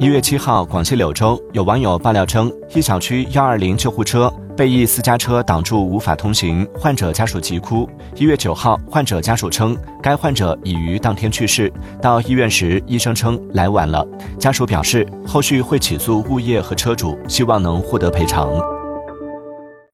一月七号广西柳州有网友爆料称一小区幺二零救护车被一私家车挡住无法通行患者家属急哭。一月九号患者家属称该患者已于当天去世到医院时医生称来晚了。家属表示后续会起诉物业和车主希望能获得赔偿。